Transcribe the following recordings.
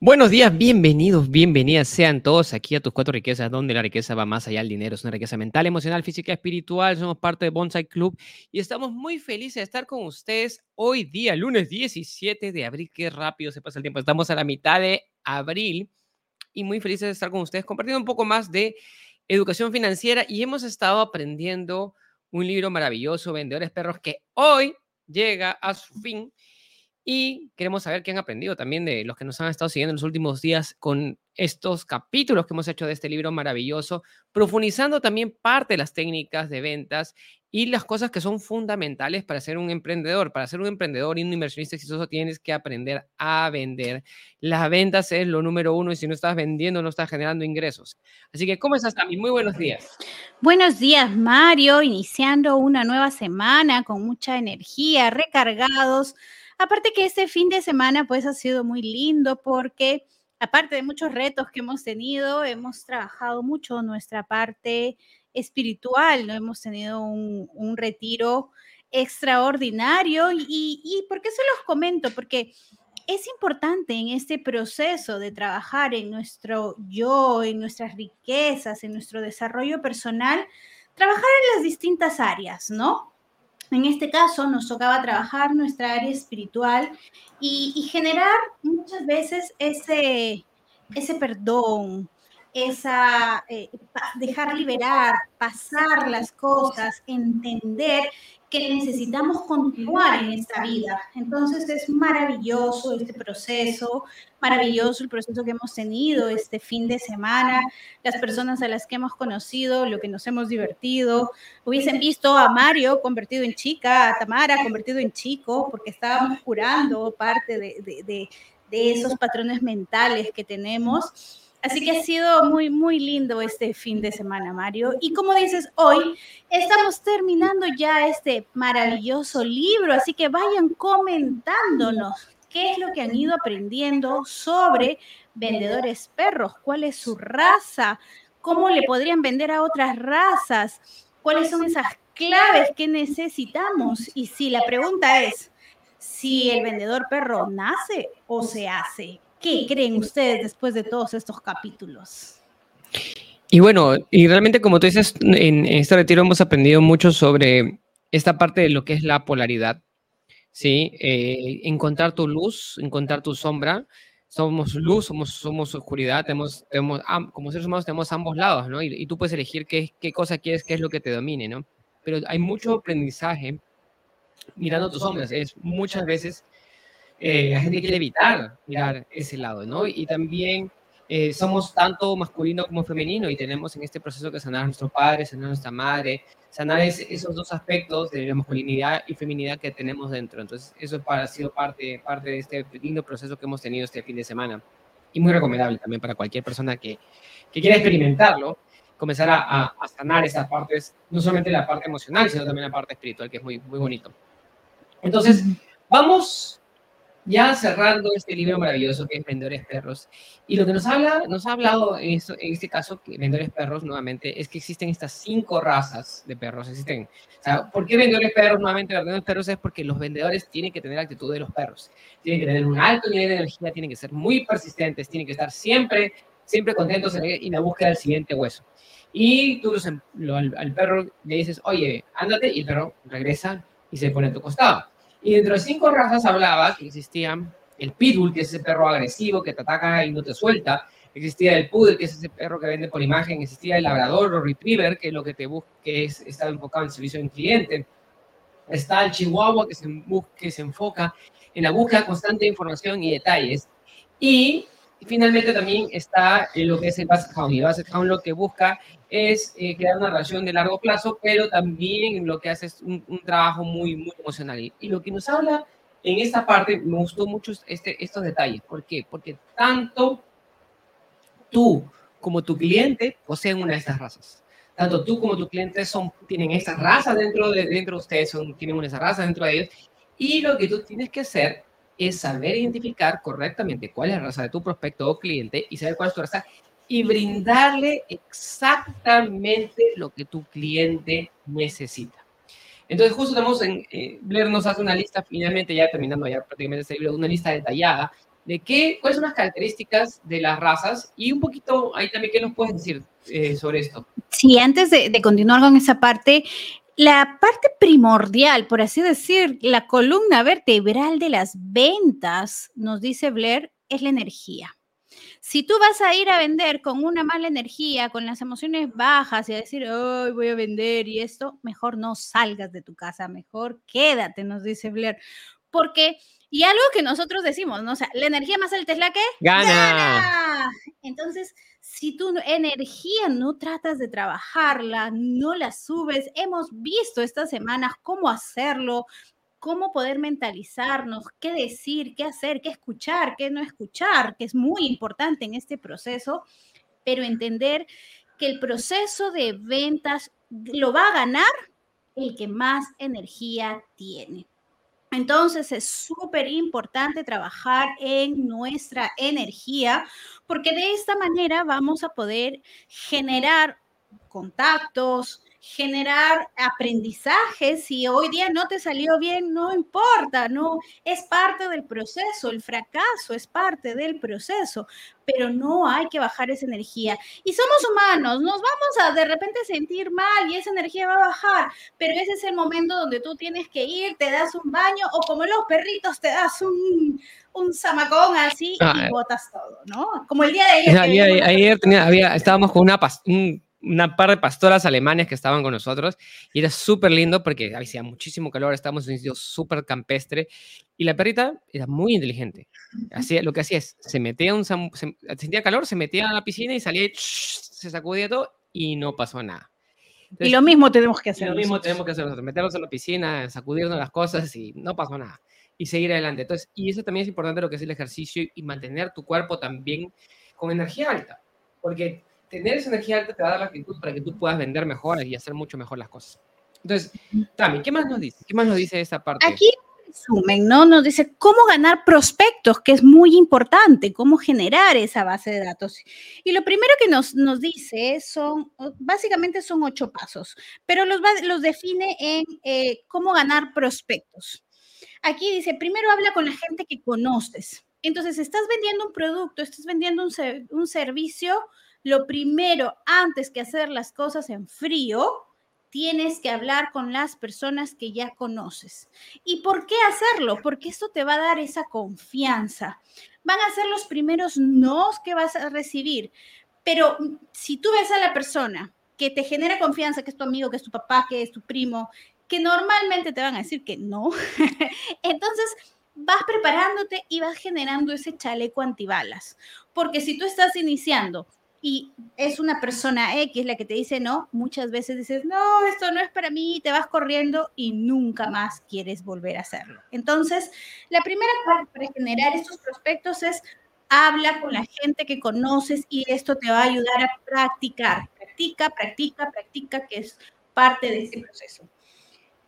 Buenos días, bienvenidos, bienvenidas sean todos aquí a tus cuatro riquezas, donde la riqueza va más allá del dinero, es una riqueza mental, emocional, física, espiritual. Somos parte de Bonsai Club y estamos muy felices de estar con ustedes hoy día, lunes 17 de abril. Qué rápido se pasa el tiempo. Estamos a la mitad de abril y muy felices de estar con ustedes compartiendo un poco más de educación financiera y hemos estado aprendiendo un libro maravilloso, Vendedores Perros, que hoy llega a su fin y queremos saber qué han aprendido también de los que nos han estado siguiendo en los últimos días con estos capítulos que hemos hecho de este libro maravilloso, profundizando también parte de las técnicas de ventas y las cosas que son fundamentales para ser un emprendedor. Para ser un emprendedor y un inversionista exitoso tienes que aprender a vender. Las ventas es lo número uno y si no estás vendiendo no estás generando ingresos. Así que, ¿cómo estás, Tami? Muy buenos días. Buenos días, Mario. Iniciando una nueva semana con mucha energía, recargados Aparte que este fin de semana pues ha sido muy lindo porque aparte de muchos retos que hemos tenido, hemos trabajado mucho nuestra parte espiritual, ¿no? Hemos tenido un, retiro extraordinario y, y ¿por qué se los comento? Porque es importante en este proceso de trabajar en nuestro yo, en nuestras riquezas, en nuestro desarrollo personal, trabajar en las distintas áreas, ¿no? En este caso nos tocaba trabajar nuestra área espiritual y, generar muchas veces ese, ese perdón, esa eh, dejar liberar, pasar las cosas, entender que necesitamos continuar en esta vida. Entonces es maravilloso este proceso, maravilloso el proceso que hemos tenido este fin de semana, las personas a las que hemos conocido, lo que nos hemos divertido. Hubiesen visto a Mario convertido en chica, a Tamara convertido en chico, porque estábamos curando parte de, de, de esos patrones mentales que tenemos. Así que ha sido muy, muy lindo este fin de semana, Mario. Y como dices, hoy estamos terminando ya este maravilloso libro, así que vayan comentándonos qué es lo que han ido aprendiendo sobre vendedores perros, cuál es su raza, cómo le podrían vender a otras razas, cuáles son esas claves que necesitamos. Y si la pregunta es si el vendedor perro nace o se hace, ¿Qué creen ustedes después de todos estos capítulos? Y bueno, y realmente como tú dices, en este retiro hemos aprendido mucho sobre esta parte de lo que es la polaridad, ¿sí? Eh, encontrar tu luz, encontrar tu sombra. Somos luz, somos, somos oscuridad, tenemos, tenemos, como seres humanos tenemos ambos lados, ¿no? Y, tú puedes elegir qué, qué cosa quieres, qué es lo que te domine, ¿no? Pero hay mucho aprendizaje mirando tus sombras. Es muchas veces eh, la gente quiere evitar mirar ese lado, ¿no? Y también eh, somos tanto masculino como femenino y tenemos en este proceso que sanar a nuestros padres, sanar a nuestra madre, sanar esos dos aspectos de la masculinidad y feminidad que tenemos dentro. Entonces, eso ha sido parte, parte de este lindo proceso que hemos tenido este fin de semana y muy recomendable también para cualquier persona que, que quiera experimentarlo, comenzar a, a, sanar esas partes, no solamente la parte emocional, sino también la parte espiritual, que es muy, muy bonito. Entonces, vamos ya cerrando este libro maravilloso que es Vendedores Perros. Y lo que nos habla, nos ha hablado en, en este caso, Vendedores Perros nuevamente, es que existen estas cinco razas de perros. Existen. O sea, ¿por qué Vendedores Perros nuevamente? Vendedores Perros es porque los vendedores tienen que tener la actitud de los perros. Tienen que tener un alto nivel de energía, tienen que ser muy persistentes, tienen que estar siempre, siempre contentos en la búsqueda del siguiente hueso. Y tú em, al, al perro le dices, oye, ándate, y el perro regresa y se pone a tu costado. Y dentro de cinco razas hablaba que existían el pitbull, que es ese perro agresivo que te ataca y no te suelta. Existía el poodle, que es ese perro que vende por imagen. Existía el labrador o retriever, que es lo que te busca, que es, está enfocado en servicio al cliente. Está el chihuahua, que se, que se enfoca en la búsqueda constante de información y detalles. Y finalmente también está lo que es el Basset Hound. Y el Basset Hound lo que busca es eh, crear una relación de largo plazo, pero también lo que hace es un, trabajo muy, muy emocional. Y, lo que nos habla en esta parte, me gustó mucho este, estos detalles. ¿Por qué? Porque tanto tú como tu cliente poseen una de estas razas. Tanto tú como tu cliente son, tienen esta raza dentro de, dentro de ustedes, son, tienen una esa raza dentro de ellos. Y lo que tú tienes que hacer es saber identificar correctamente cuál es la raza de tu prospecto o cliente y saber cuál es tu raza y brindarle exactamente lo que tu cliente necesita. Entonces, justo tenemos en, eh, Blair nos hace una lista, finalmente ya terminando ya prácticamente este libro, una lista detallada de qué, cuáles son las características de las razas y un poquito ahí también qué nos puedes decir eh, sobre esto. Sí, antes de, de continuar con esa parte, la parte primordial, por así decir, la columna vertebral de las ventas, nos dice Blair, es la energía. Si tú vas a ir a vender con una mala energía, con las emociones bajas y a decir, hoy voy a vender y esto, mejor no salgas de tu casa, mejor quédate, nos dice Blair. Porque, y algo que nosotros decimos, ¿no? O sea, la energía más alta es la que gana. Entonces, si tu energía no tratas de trabajarla, no la subes, hemos visto estas semanas cómo hacerlo, cómo poder mentalizarnos, qué decir, qué hacer, qué escuchar, qué no escuchar, que es muy importante en este proceso, pero entender que el proceso de ventas lo va a ganar el que más energía tiene. Entonces es súper importante trabajar en nuestra energía porque de esta manera vamos a poder generar contactos, generar aprendizaje. Si hoy día no te salió bien, no importa, no es parte del proceso, el fracaso es parte del proceso, pero no hay que bajar esa energía. Y somos humanos, nos vamos a de repente sentir mal y esa energía va a bajar, pero ese es el momento donde tú tienes que ir, te das un baño o como los perritos te das un, un zamacón así y ah, eh. botas todo, ¿no? Como el día de ayer. Ayer, había, estábamos con una, un una par de pastoras alemanes que estaban con nosotros y era súper lindo porque hacía muchísimo calor, estábamos en un sitio súper campestre y la perrita era muy inteligente. Hacía, lo que hacía es, se metía un, sentía calor, se metía a la piscina y salía y se sacudía todo y no pasó nada. y lo mismo tenemos que hacer. Lo mismo tenemos que hacer nosotros, meternos en la piscina, sacudirnos las cosas y no pasó nada. Y seguir adelante. Entonces, y eso también es importante lo que es el ejercicio y mantener tu cuerpo también con energía alta. Porque tener esa energía alta te va a dar la actitud para que tú puedas vender mejor y hacer mucho mejor las cosas. Entonces, Tami, ¿qué más nos dice? ¿Qué más nos dice esa parte? Aquí resumen, ¿no? Nos dice cómo ganar prospectos, que es muy importante, cómo generar esa base de datos. Y lo primero que nos, nos dice son, básicamente son ocho pasos, pero los, los define en eh, cómo ganar prospectos. Aquí dice, primero habla con la gente que conoces. Entonces, estás vendiendo un producto, estás vendiendo un, un servicio, lo primero, antes que hacer las cosas en frío, tienes que hablar con las personas que ya conoces. ¿Y por qué hacerlo? Porque esto te va a dar esa confianza. Van a ser los primeros nos que vas a recibir. Pero si tú ves a la persona que te genera confianza, que es tu amigo, que es tu papá, que es tu primo, que normalmente te van a decir que no, entonces vas preparándote y vas generando ese chaleco antibalas. Porque si tú estás iniciando y es una persona X la que te dice no, muchas veces dices, no, esto no es para mí, te vas corriendo y nunca más quieres volver a hacerlo. Entonces, la primera parte para generar estos prospectos es habla con la gente que conoces y esto te va a ayudar a practicar. Practica, practica, practica, que es parte de este proceso.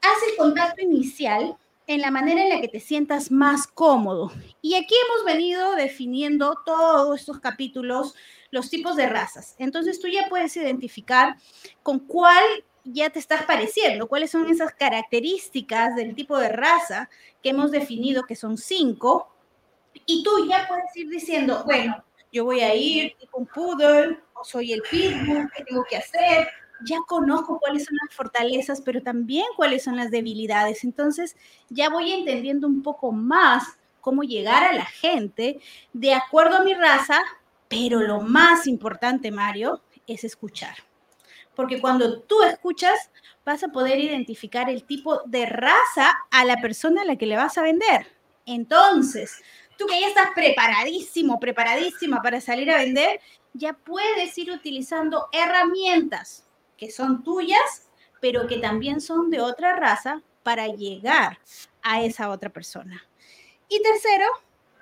Haz el contacto inicial en la manera en la que te sientas más cómodo. Y aquí hemos venido definiendo todos estos capítulos los tipos de razas. Entonces tú ya puedes identificar con cuál ya te estás pareciendo, cuáles son esas características del tipo de raza que hemos definido que son cinco, y tú ya puedes ir diciendo, bueno, yo voy a ir con un poodle, soy el pitbull, ¿qué tengo que hacer? Ya conozco cuáles son las fortalezas, pero también cuáles son las debilidades. Entonces ya voy entendiendo un poco más cómo llegar a la gente de acuerdo a mi raza, pero lo más importante, Mario, es escuchar. Porque cuando tú escuchas, vas a poder identificar el tipo de raza a la persona a la que le vas a vender. Entonces, tú que ya estás preparadísimo, preparadísima para salir a vender, ya puedes ir utilizando herramientas que son tuyas, pero que también son de otra raza para llegar a esa otra persona. Y tercero,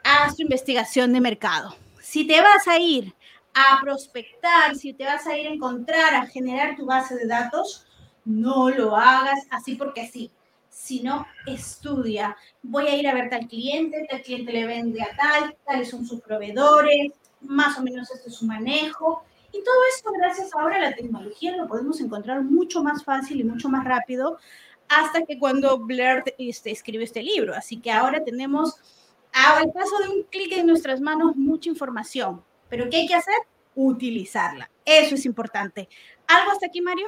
haz tu investigación de mercado si te vas a ir a prospectar, si te vas a ir a encontrar, a generar tu base de datos, no lo hagas así porque sí. Sino estudia. Voy a ir a ver tal cliente, tal cliente le vende a tal, tales son sus proveedores, más o menos este es su manejo. Y todo esto, gracias ahora a la tecnología, lo podemos encontrar mucho más fácil y mucho más rápido hasta que cuando Blair este, escribe este libro. Así que ahora tenemos al paso de un clic en nuestras manos, mucha información. Pero ¿qué hay que hacer? Utilizarla. Eso es importante. ¿Algo hasta aquí, Mario?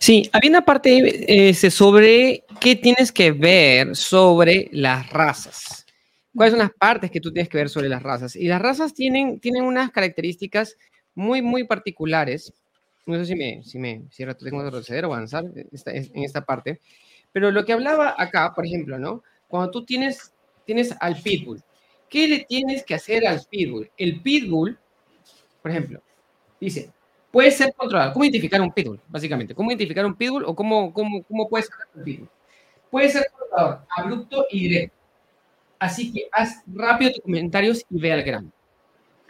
Sí, había una parte ese, sobre qué tienes que ver sobre las razas. ¿Cuáles son las partes que tú tienes que ver sobre las razas? Y las razas tienen, tienen unas características muy, muy particulares. No sé si me, si me si tengo que retroceder o avanzar en esta parte. Pero lo que hablaba acá, por ejemplo, ¿no? Cuando tú tienes, tienes al pitbull, ¿qué le tienes que hacer al pitbull? El pitbull, por ejemplo, dice, puede ser controlado. ¿Cómo identificar un pitbull, básicamente? ¿Cómo identificar un pitbull o cómo, cómo, cómo puedes sacar un pitbull? Puede ser controlador, abrupto y directo. Así que haz rápido tus comentarios y ve al grano.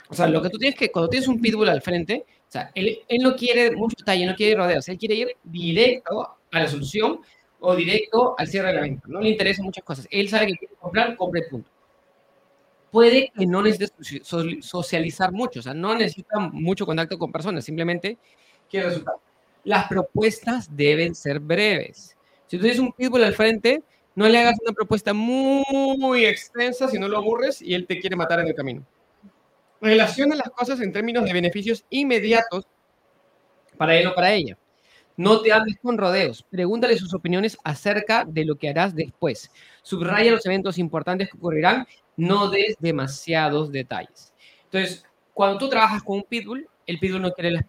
O sea, lo que tú tienes que, cuando tienes un pitbull al frente, o sea, él, él no quiere mucho detalle, no quiere rodeos, él quiere ir directo a la solución o directo al cierre de la venta. No le interesan muchas cosas. Él sabe que quiere comprar, compre punto. Puede que no necesites socializar mucho, o sea, no necesita mucho contacto con personas, simplemente quiere resultados. Las propuestas deben ser breves. Si tú tienes un pitbull al frente, no le hagas una propuesta muy extensa si no lo aburres y él te quiere matar en el camino. Relaciona las cosas en términos de beneficios inmediatos para él o para ella. No te hables con rodeos. Pregúntale sus opiniones acerca de lo que harás después. Subraya los eventos importantes que ocurrirán. No des demasiados detalles. Entonces, cuando tú trabajas con un pitbull, el pitbull no quiere la,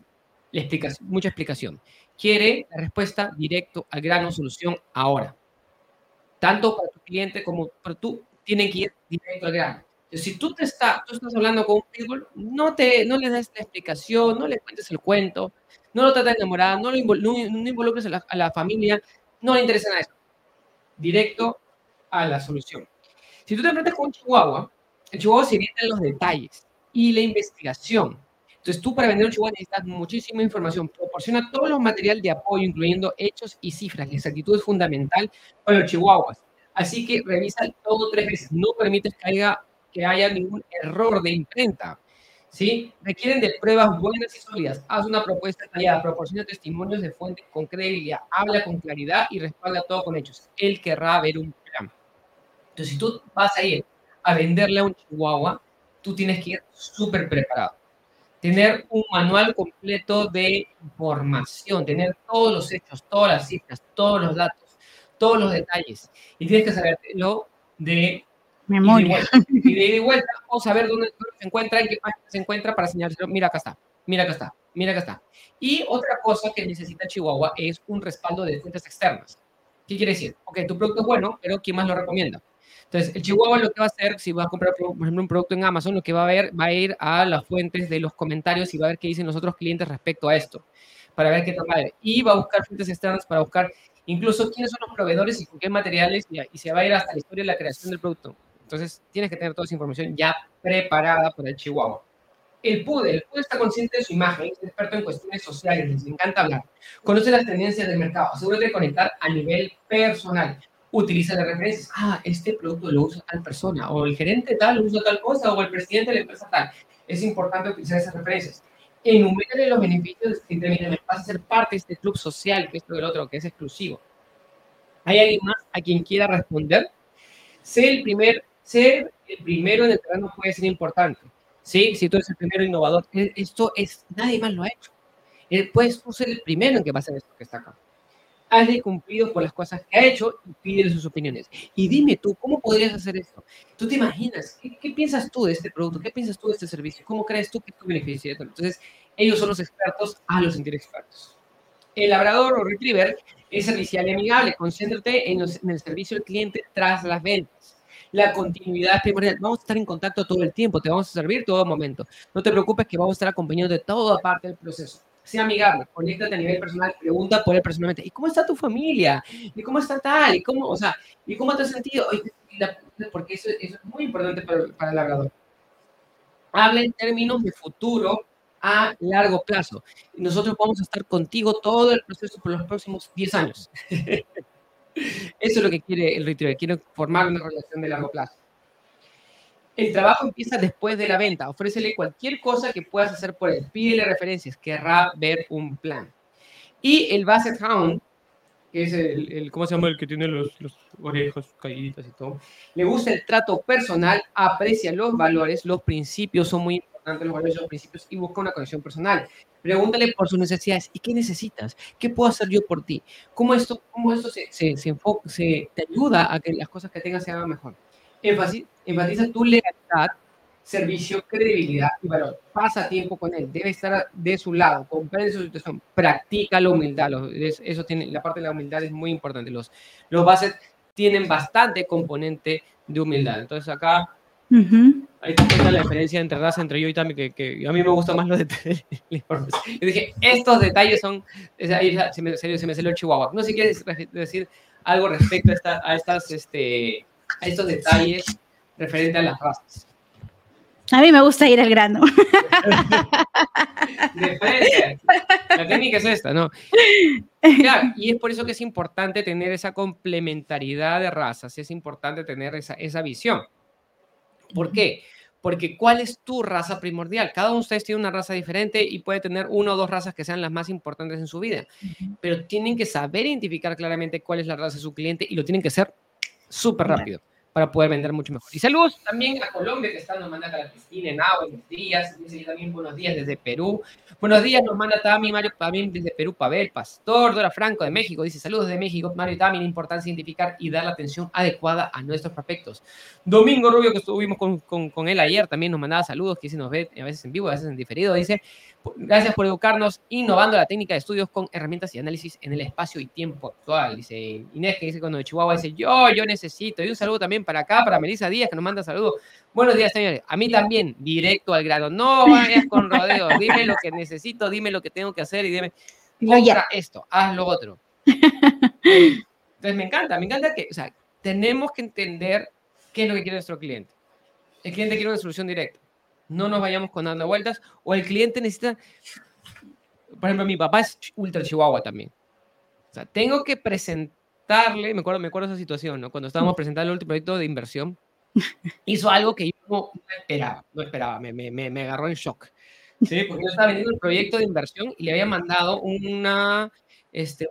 explicación, mucha explicación. Quiere la respuesta directo al grano, solución ahora tanto para tu cliente como para tú, tienen que ir directo al grano. Si tú, te está, tú estás hablando con un pitbull, no, te, no le des la explicación, no le cuentes el cuento, no lo trates de enamorar, no lo involucres a la, a la, familia, no le interesa nada eso. Directo a la solución. Si tú te enfrentas con un chihuahua, el chihuahua se viene en los detalles y la investigación. Entonces, tú para vender un chihuahua necesitas muchísima información. Proporciona todo los material de apoyo, incluyendo hechos y cifras. La exactitud es fundamental para los chihuahuas. Así que revisa todo tres veces. No permites que haya, que haya ningún error de imprenta. ¿Sí? Requieren de pruebas buenas y sólidas. Haz una propuesta detallada, proporciona testimonios de fuentes con credibilidad, habla con claridad y respalda todo con hechos. Él querrá ver un plan. Entonces, si tú vas a ir a venderle a un chihuahua, tú tienes que ir súper preparado tener un manual completo de información, tener todos los hechos, todas las cifras, todos los datos, todos los detalles. Y tienes que saberlo de memoria. Y de ida y vuelta, o saber dónde se encuentra, en qué página se encuentra para señalárselo. Mira, acá está, mira, acá está, mira, acá está. Y otra cosa que necesita Chihuahua es un respaldo de fuentes externas. ¿Qué quiere decir? Ok, tu producto es bueno, pero ¿quién más lo recomienda? Entonces, el Chihuahua lo que va a hacer, si va a comprar, por ejemplo, un producto en Amazon, lo que va a ver, va a ir a las fuentes de los comentarios y va a ver qué dicen los otros clientes respecto a esto, para ver qué tal madre. Y va a buscar fuentes externas para buscar incluso quiénes son los proveedores y con qué materiales, y, se va a ir hasta la historia de la creación del producto. Entonces, tienes que tener toda esa información ya preparada para el Chihuahua. El PUDE, el PUDE está consciente de su imagen, es experto en cuestiones sociales, les encanta hablar, conoce las tendencias del mercado, asegúrate de conectar a nivel personal utiliza las referencias. Ah, este producto lo usa tal persona, o el gerente tal usa tal cosa, o el presidente de la empresa tal. Es importante utilizar esas referencias. Enumérale los beneficios que te. Vas a ser parte de este club social, que esto del otro, que es exclusivo. ¿Hay alguien más a quien quiera responder? Ser el, primer, ser el primero en el terreno puede ser importante. ¿sí? Si tú eres el primero innovador, e, esto es, nadie más lo ha hecho. Eh, puedes tú ser el primero en que hacer esto que está acá hazle cumplido por las cosas que ha hecho y pídele sus opiniones. Y dime tú, ¿cómo podrías hacer esto? ¿Tú te imaginas? ¿Qué, piensas tú de este producto? ¿Qué piensas tú de este servicio? ¿Cómo crees tú que tú beneficias? Entonces, ellos son los expertos a los sentir expertos. El labrador o retriever es servicial y amigable. Concéntrate en, en el servicio al cliente tras las ventas. La continuidad es primordial. Vamos a estar en contacto todo el tiempo, te vamos a servir todo momento. No te preocupes que vamos a estar acompañando de toda parte del proceso sea amigable, conéctate a nivel personal, pregunta por él personalmente, ¿y cómo está tu familia? ¿Y cómo está tal? ¿Y cómo, o sea, ¿y cómo te has sentido? Porque eso, es muy importante para, para el labrador. Habla en términos de futuro a largo plazo. Nosotros vamos a estar contigo todo el proceso por los próximos 10 años. Eso es lo que quiere el retriever, quiere formar una relación de largo plazo. El trabajo empieza después de la venta. Ofrécele cualquier cosa que puedas hacer por él. Pídele referencias. Querrá ver un plan. Y el Basset Hound que es el, ¿cómo se llama? El que tiene los, los caídas y todo. Le gusta el trato personal, aprecia los valores, los principios son muy importantes, los valores y los principios, y busca una conexión personal. Pregúntale por sus necesidades. ¿Y qué necesitas? ¿Qué puedo hacer yo por ti? ¿Cómo esto, cómo esto se, se, se, enfoca, se te ayuda a que las cosas que tengas se hagan mejor? enfatiza tu lealtad servicio, credibilidad y valor. Pasa tiempo con él, debe estar de su lado, comprende su situación, practica la humildad. eso tiene, la parte de la humildad es muy importante. Los, los bases tienen bastante componente de humildad. Entonces acá, ahí está la diferencia entre raza, entre yo y Tami, que, que, a mí me gusta más los detalles. Yo dije, estos detalles son, ahí se me, se me salió el chihuahua. No sé si quieres decir algo respecto a, esta, a, estas, este, a estos detalles referente a las razas. A mí me gusta ir al grano. La técnica es esta, ¿no? y es por eso que es importante tener esa complementariedad de razas, es importante tener esa, esa visión. ¿Por qué? Porque ¿cuál es tu raza primordial? Cada uno de ustedes tiene una raza diferente y puede tener una o dos razas que sean las más importantes en su vida, pero tienen que saber identificar claramente cuál es la raza de su cliente y lo tienen que hacer súper rápido para poder vender mucho mejor. Y saludos también a Colombia, que está, nos manda a Cristina, en buenos días, dice también buenos días desde Perú. Buenos días, nos manda Tami, Mario, también desde Perú, Pavel, Pastor, Dora Franco de México, dice saludos de México, Mario Tami, la importancia de identificar y dar la atención adecuada a nuestros prospectos. Domingo Rubio, que estuvimos con, con, con él ayer, también nos mandaba saludos, que se nos ve a veces en vivo, a veces en diferido, dice, Gracias por educarnos innovando la técnica de estudios con herramientas y análisis en el espacio y tiempo actual. Dice Inés, que dice cuando de Chihuahua, dice yo, yo necesito. Y un saludo también para acá, para Melissa Díaz, que nos manda saludos. Buenos días, señores. A mí también, directo al grado. No vayas con rodeos. Dime lo que necesito, dime lo que tengo que hacer y dime, compra esto, haz lo otro. Entonces me encanta, me encanta que, o sea, tenemos que entender qué es lo que quiere nuestro cliente. El cliente quiere una solución directa no nos vayamos con dando vueltas, o el cliente necesita, por ejemplo, mi papá es ultra chihuahua también. O sea, tengo que presentarle, me acuerdo, me acuerdo esa situación, ¿no? Cuando estábamos presentando el último proyecto de inversión, hizo algo que yo no, esperaba, no esperaba, me, me, me, agarró en shock. Sí, porque yo estaba vendiendo el proyecto de inversión y le había mandado una, este,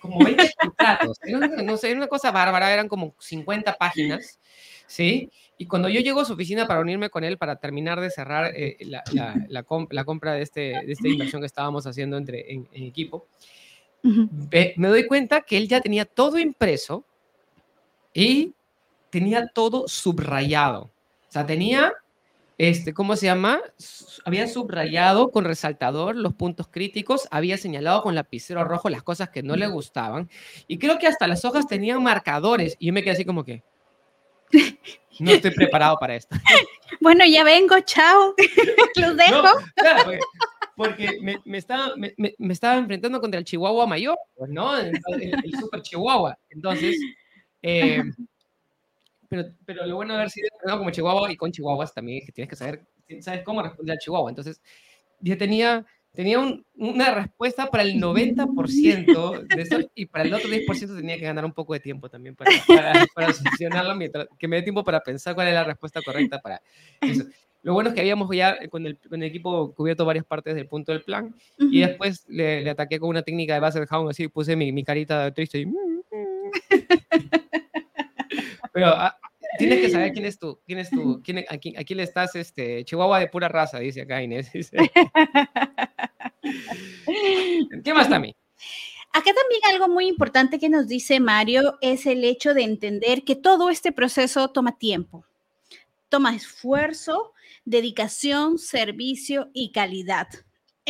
como 20 contratos. No sé, era una cosa bárbara, eran como 50 páginas, ¿sí? Y cuando yo llego a su oficina para unirme con él para terminar de cerrar eh, la, la, compra de, este, de esta inversión que estábamos haciendo entre, en, equipo, me doy cuenta que él ya tenía todo impreso y tenía todo subrayado. O sea, tenía, este, ¿cómo se llama? Había subrayado con resaltador los puntos críticos, había señalado con lapicero rojo las cosas que no le gustaban y creo que hasta las hojas tenían marcadores y yo me quedé así como que... No estoy preparado para esto. Bueno, ya vengo, chao. Los dejo. porque, me, estaba, me, estaba enfrentando contra el Chihuahua mayor, pues, ¿no? El, super Chihuahua. Entonces, eh, pero, pero lo bueno de haber sido entrenado como Chihuahua y con Chihuahuas también es que tienes que saber, sabes cómo responder al Chihuahua. Entonces, ya tenía tenía una respuesta para el 90% de eso y para el otro 10% tenía que ganar un poco de tiempo también para, para, solucionarlo, mientras, que me dé tiempo para pensar cuál es la respuesta correcta para eso. Lo bueno es que habíamos ya con el, con el equipo cubierto varias partes del punto del plan y después le, le, ataqué con una técnica de base de Hound, así puse mi, mi carita triste y... Pero ah, tienes que saber quién es tú, quién es tú, quién, a, quién, a quién le estás, este, Chihuahua de pura raza, dice acá Inés. ¿Qué más también? Acá también algo muy importante que nos dice Mario es el hecho de entender que todo este proceso toma tiempo, toma esfuerzo, dedicación, servicio y calidad.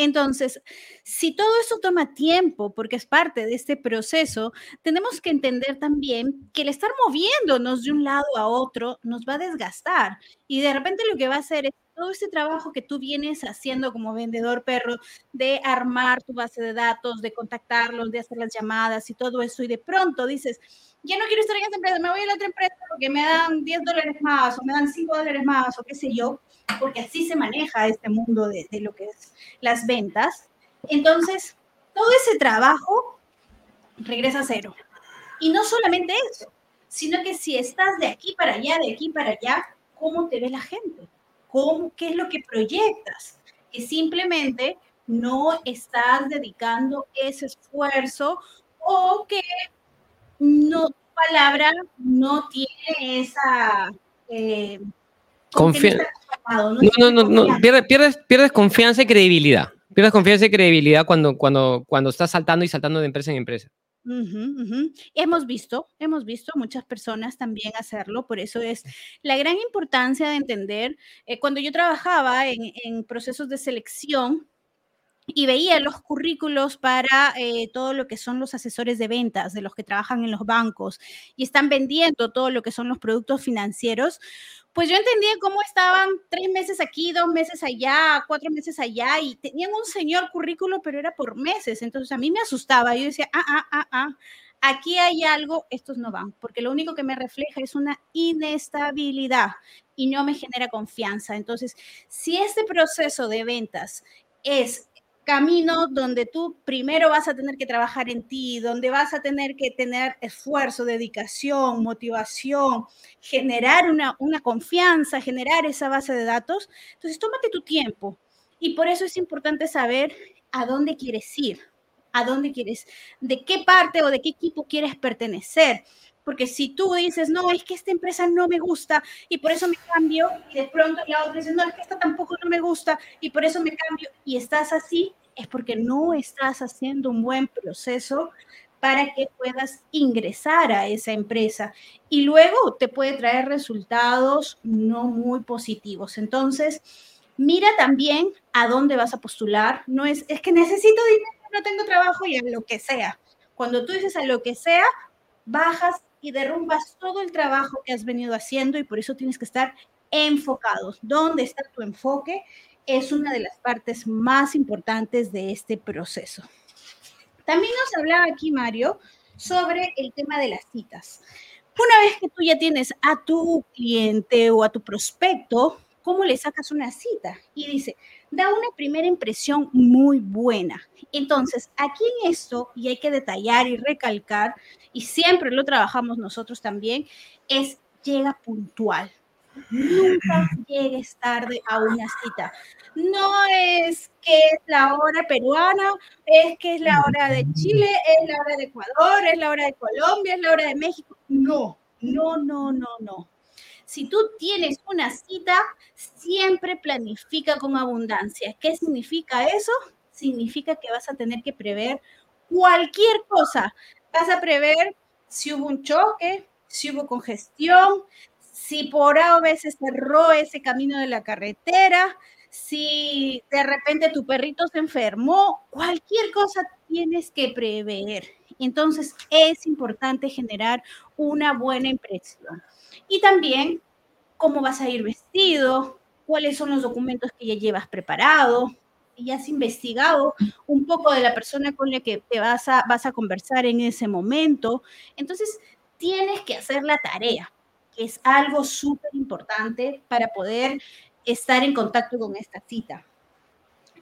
Entonces, si todo eso toma tiempo, porque es parte de este proceso, tenemos que entender también que el estar moviéndonos de un lado a otro nos va a desgastar. Y de repente lo que va a hacer es todo este trabajo que tú vienes haciendo como vendedor perro, de armar tu base de datos, de contactarlos, de hacer las llamadas y todo eso, y de pronto dices, ya no quiero estar en esta empresa, me voy a la otra empresa porque me dan 10 dólares más o me dan 5 dólares más o qué sé yo, porque así se maneja este mundo de, de lo que es las ventas. Entonces, todo ese trabajo regresa a cero. Y no solamente eso, sino que si estás de aquí para allá, de aquí para allá, ¿cómo te ve la gente? ¿Cómo, ¿Qué es lo que proyectas? Que simplemente no estás dedicando ese esfuerzo o que no palabra no tiene esa eh, confianza. No, no, no, no, Pierdes, pierdes, confianza y credibilidad. Pierdes confianza y credibilidad cuando, cuando, cuando estás saltando y saltando de empresa en empresa. Hemos visto, hemos visto muchas personas también hacerlo, por eso es la gran importancia de entender, eh, cuando yo trabajaba en, en, procesos de selección, y veía los currículos para eh, todo lo que son los asesores de ventas, de los que trabajan en los bancos y están vendiendo todo lo que son los productos financieros, pues yo entendía cómo estaban tres meses aquí, dos meses allá, cuatro meses allá y tenían un señor currículo, pero era por meses. Entonces a mí me asustaba. Yo decía, ah, ah, ah, ah, aquí hay algo, estos no van, porque lo único que me refleja es una inestabilidad y no me genera confianza. Entonces, si este proceso de ventas es camino donde tú primero vas a tener que trabajar en ti, donde vas a tener que tener esfuerzo, dedicación, motivación, generar una, una confianza, generar esa base de datos. Entonces, tómate tu tiempo. Y por eso es importante saber a dónde quieres ir, a dónde quieres, de qué parte o de qué equipo quieres pertenecer. Porque si tú dices, no, es que esta empresa no me gusta y por eso me cambio, y de pronto la otra dice, no, es que esta tampoco no me gusta y por eso me cambio, y estás así, es porque no estás haciendo un buen proceso para que puedas ingresar a esa empresa y luego te puede traer resultados no muy positivos. Entonces, mira también a dónde vas a postular. No es, es que necesito dinero, no tengo trabajo y a lo que sea. Cuando tú dices a lo que sea, bajas y derrumbas todo el trabajo que has venido haciendo y por eso tienes que estar enfocados. ¿Dónde está tu enfoque? es una de las partes más importantes de este proceso. También nos hablaba aquí Mario sobre el tema de las citas. Una vez que tú ya tienes a tu cliente o a tu prospecto, ¿cómo le sacas una cita? Y dice, da una primera impresión muy buena. Entonces, aquí en esto, y hay que detallar y recalcar, y siempre lo trabajamos nosotros también, es llega puntual. Nunca llegues tarde a una cita. No es que es la hora peruana, es que es la hora de Chile, es la hora de Ecuador, es la hora de Colombia, es la hora de México. No, no, no, no, no. Si tú tienes una cita, siempre planifica con abundancia. ¿Qué significa eso? Significa que vas a tener que prever cualquier cosa. Vas a prever si hubo un choque, si hubo congestión, si por A veces cerró ese camino de la carretera, si de repente tu perrito se enfermó, cualquier cosa tienes que prever. Entonces es importante generar una buena impresión. Y también cómo vas a ir vestido, cuáles son los documentos que ya llevas preparado, y has investigado un poco de la persona con la que te vas a, vas a conversar en ese momento. Entonces, tienes que hacer la tarea es algo súper importante para poder estar en contacto con esta cita.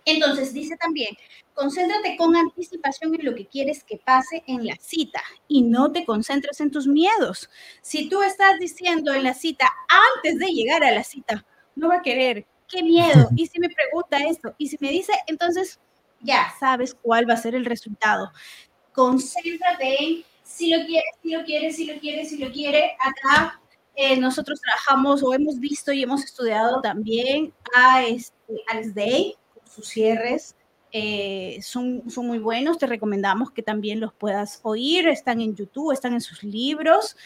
Entonces, dice también, concéntrate con anticipación en lo que quieres que pase en la cita y no te concentres en tus miedos. Si tú estás diciendo en la cita, antes de llegar a la cita, no va a querer, qué miedo, y si me pregunta esto, y si me dice, entonces ya sabes cuál va a ser el resultado. Concéntrate en si lo quieres, si lo quieres, si lo quieres, si lo quiere, acá eh, nosotros trabajamos o hemos visto y hemos estudiado también a este, Alex Day, sus cierres. Eh, son, muy buenos, te recomendamos que también los puedas oír, están en YouTube, están en sus libros,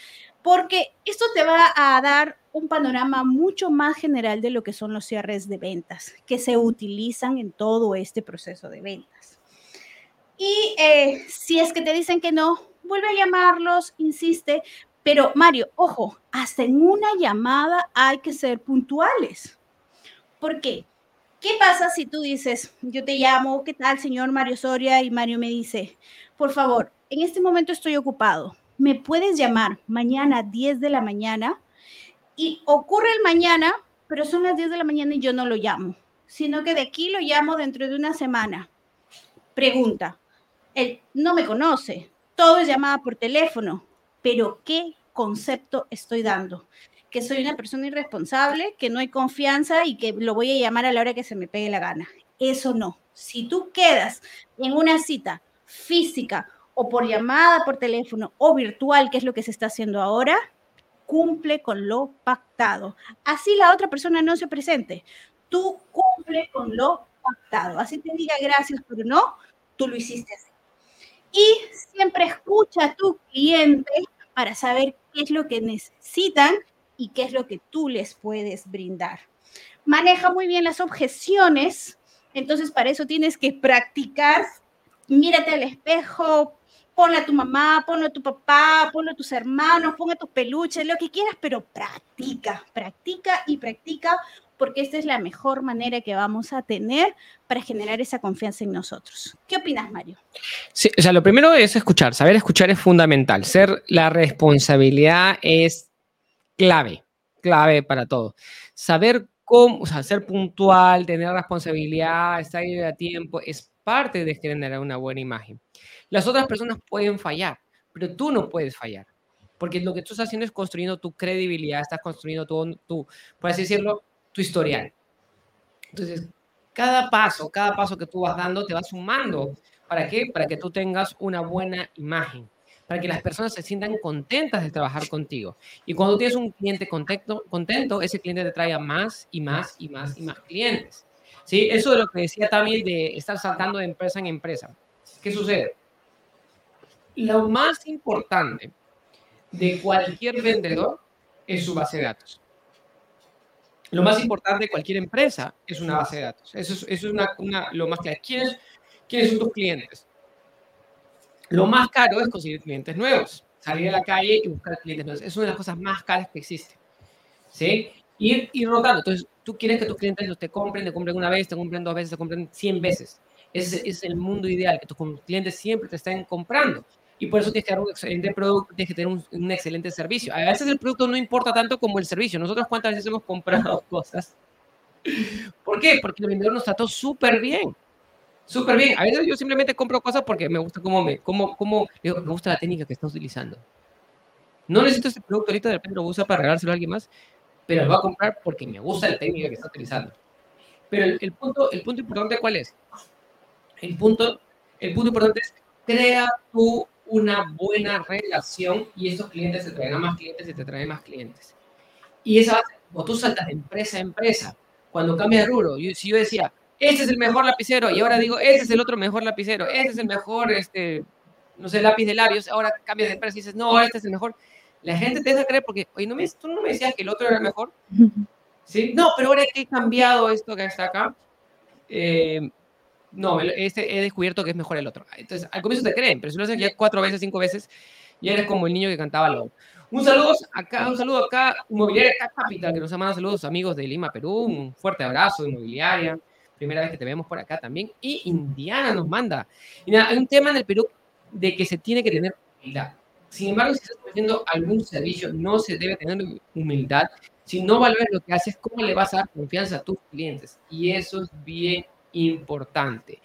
porque esto te va a dar un panorama mucho más general de lo que son los cierres de ventas que se utilizan en todo este proceso de ventas. Y eh, si es que te dicen que no, vuelve a llamarlos, insiste, pero Mario, ojo, hasta en una llamada hay que ser puntuales. ¿Por qué? ¿Qué pasa si tú dices, yo te llamo, ¿qué tal, señor Mario Soria? Y Mario me dice, por favor, en este momento estoy ocupado. ¿Me puedes llamar mañana a 10 de la mañana? Y ocurre el mañana, pero son las 10 de la mañana y yo no lo llamo, sino que de aquí lo llamo dentro de una semana. Pregunta, él no me conoce, todo es llamada por teléfono pero ¿qué concepto estoy dando? Que soy una persona irresponsable, que no hay confianza y que lo voy a llamar a la hora que se me pegue la gana. Eso no. Si tú quedas en una cita física o por llamada, por teléfono o virtual, que es lo que se está haciendo ahora, cumple con lo pactado. Así la otra persona no se presente. Tú cumple con lo pactado. Así te diga gracias, pero no, tú lo hiciste así. Y siempre escucha a tu cliente para saber qué es lo que necesitan y qué es lo que tú les puedes brindar. Maneja muy bien las objeciones, entonces para eso tienes que practicar. Mírate al espejo, ponle a tu mamá, ponle a tu papá, ponle a tus hermanos, ponle a tus peluches, lo que quieras, pero practica, practica y practica porque esta es la mejor manera que vamos a tener para generar esa confianza en nosotros. ¿Qué opinas, Mario? Sí, o sea, lo primero es escuchar. Saber escuchar es fundamental. Ser la responsabilidad es clave, clave para todo. Saber cómo, o sea, ser puntual, tener responsabilidad, estar a tiempo, es parte de generar una buena imagen. Las otras personas pueden fallar, pero tú no puedes fallar. Porque lo que tú estás haciendo es construyendo tu credibilidad, estás construyendo tu, tu por así decirlo, tu historial. Entonces, cada paso, cada paso que tú vas dando te va sumando. ¿Para qué? Para que tú tengas una buena imagen, para que las personas se sientan contentas de trabajar contigo. Y cuando tienes un cliente contento, contento ese cliente te trae más y más y más y más clientes. ¿Sí? Eso es lo que decía también de estar saltando de empresa en empresa. ¿Qué sucede? Lo más importante de cualquier vendedor es su base de datos. Lo más importante de cualquier empresa es una base de datos. Eso es, eso es una, lo más claro. ¿Quiénes, ¿Quiénes son tus clientes? Lo más caro es conseguir clientes nuevos. Salir a la calle y buscar clientes nuevos. Es una de las cosas más caras que existe. ¿Sí? Ir, ir rotando. Entonces, tú quieres que tus clientes te compren, te compren una vez, te compren dos veces, te compren 100 veces. Ese es el mundo ideal, que tus clientes siempre te estén comprando y por eso tienes que tener un excelente producto, tienes que tener un, excelente servicio. A veces el producto no importa tanto como el servicio. Nosotros cuántas veces hemos comprado cosas. ¿Por qué? Porque el vendedor nos trató súper bien. Súper bien. A veces yo simplemente compro cosas porque me gusta cómo me, cómo, cómo, me gusta la técnica que está utilizando. No necesito ese producto ahorita, de repente lo uso para regalárselo a alguien más, pero lo voy a comprar porque me gusta la técnica que está utilizando. Pero el, el punto, el punto importante, ¿cuál es? El punto, el punto importante es crea tu una buena relación y esos clientes te traen más clientes y te traen más clientes. Y esa o tú saltas de empresa a empresa, cuando cambias de rubro, si yo decía, este es el mejor lapicero, y ahora digo, este es el otro mejor lapicero, este es el mejor, este, no sé, lápiz de labios, ahora cambias de empresa y dices, no, este es el mejor. La gente te deja creer porque, oye, ¿no me, tú no me decías que el otro era el mejor. ¿Sí? No, pero ahora que he cambiado esto que está acá, eh, no, este he descubierto que es mejor el otro. Entonces, al comienzo te creen, pero si lo haces ya cuatro veces, cinco veces, ya eres como el niño que cantaba lo. Un saludo acá, un saludo acá, Inmobiliaria Capital, que nos ha mandado saludos amigos de Lima, Perú. Un fuerte abrazo, Inmobiliaria. Primera vez que te vemos por acá también. Y Indiana nos manda. Y nada, hay un tema en el Perú de que se tiene que tener humildad. Sin embargo, si estás ofreciendo algún servicio, no se debe tener humildad. Si no valoras lo que haces, ¿cómo le vas a dar confianza a tus clientes? Y eso es bien importante.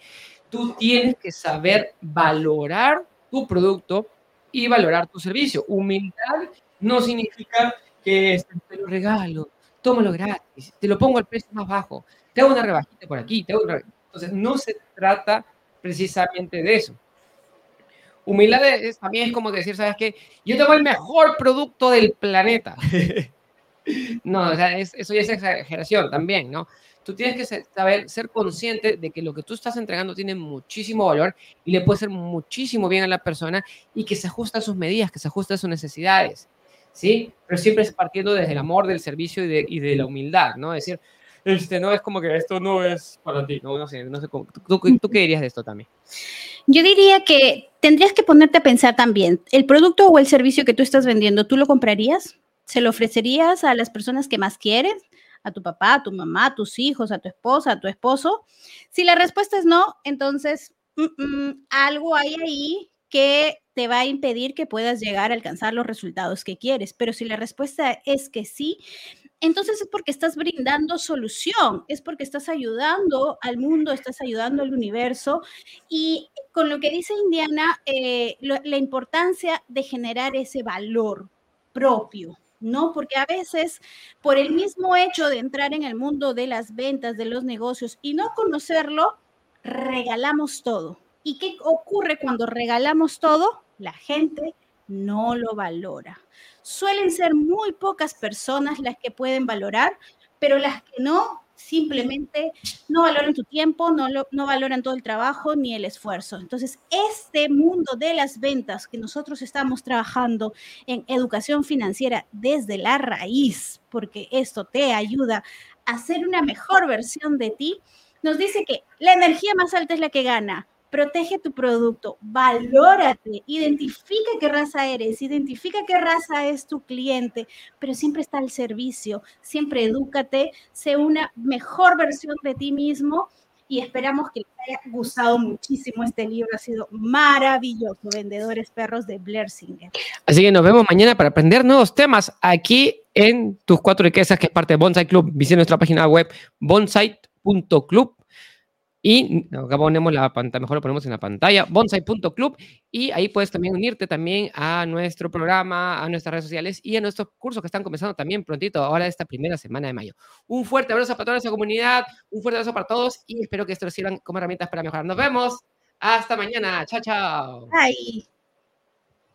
Tú tienes que saber valorar tu producto y valorar tu servicio. Humildad no significa que te lo regalo, tómalo gratis, te lo pongo al precio más bajo, te hago una rebajita por aquí, te hago una... Entonces, no se trata precisamente de eso. Humildad es, también es como decir, ¿sabes qué? Yo tengo el mejor producto del planeta. no, o sea, eso ya es exageración también, ¿no? tú tienes que saber, ser consciente de que lo que tú estás entregando tiene muchísimo valor y le puede ser muchísimo bien a la persona y que se ajusta a sus medidas, que se ajusta a sus necesidades, ¿sí? Pero siempre es partiendo desde el amor del servicio y de, y de la humildad, ¿no? Es decir, este, no es como que esto no es para ti, no, no sé, no sé cómo. ¿Tú, ¿Tú qué dirías de esto también? Yo diría que tendrías que ponerte a pensar también, ¿el producto o el servicio que tú estás vendiendo, tú lo comprarías? ¿Se lo ofrecerías a las personas que más quieres? a tu papá, a tu mamá, a tus hijos, a tu esposa, a tu esposo? Si la respuesta es no, entonces mm, mm, algo hay ahí que te va a impedir que puedas llegar a alcanzar los resultados que quieres. Pero si la respuesta es que sí, entonces es porque estás brindando solución, es porque estás ayudando al mundo, estás ayudando al universo. Y con lo que dice Indiana, eh, la importancia de generar ese valor propio, ¿no? Porque a veces, por el mismo hecho de entrar en el mundo de las ventas, de los negocios y no conocerlo, regalamos todo. ¿Y qué ocurre cuando regalamos todo? La gente no lo valora. Suelen ser muy pocas personas las que pueden valorar, pero las que no, simplemente no valoran tu tiempo, no, no valoran todo el trabajo ni el esfuerzo. Entonces, este mundo de las ventas que nosotros estamos trabajando en educación financiera desde la raíz, porque esto te ayuda a ser una mejor versión de ti, nos dice que la energía más alta es la que gana protege tu producto, valórate, identifica qué raza eres, identifica qué raza es tu cliente, pero siempre está al servicio, siempre edúcate, sé una mejor versión de ti mismo y esperamos que les haya gustado muchísimo este libro, ha sido maravilloso, Vendedores Perros de Blair Singer. Así que nos vemos mañana para aprender nuevos temas aquí en Tus Cuatro Riquezas, que es parte de Bonsai Club. Visita nuestra página web bonsai.club y acá ponemos la pantalla, mejor lo ponemos en la pantalla, bonsai.club. Y ahí puedes también unirte también a nuestro programa, a nuestras redes sociales y a nuestros cursos que están comenzando también prontito, ahora esta primera semana de mayo. Un fuerte abrazo para toda nuestra comunidad, un fuerte abrazo para todos y espero que esto les sirvan como herramientas para mejorar. Nos vemos. Hasta mañana. Chao, chao. Bye.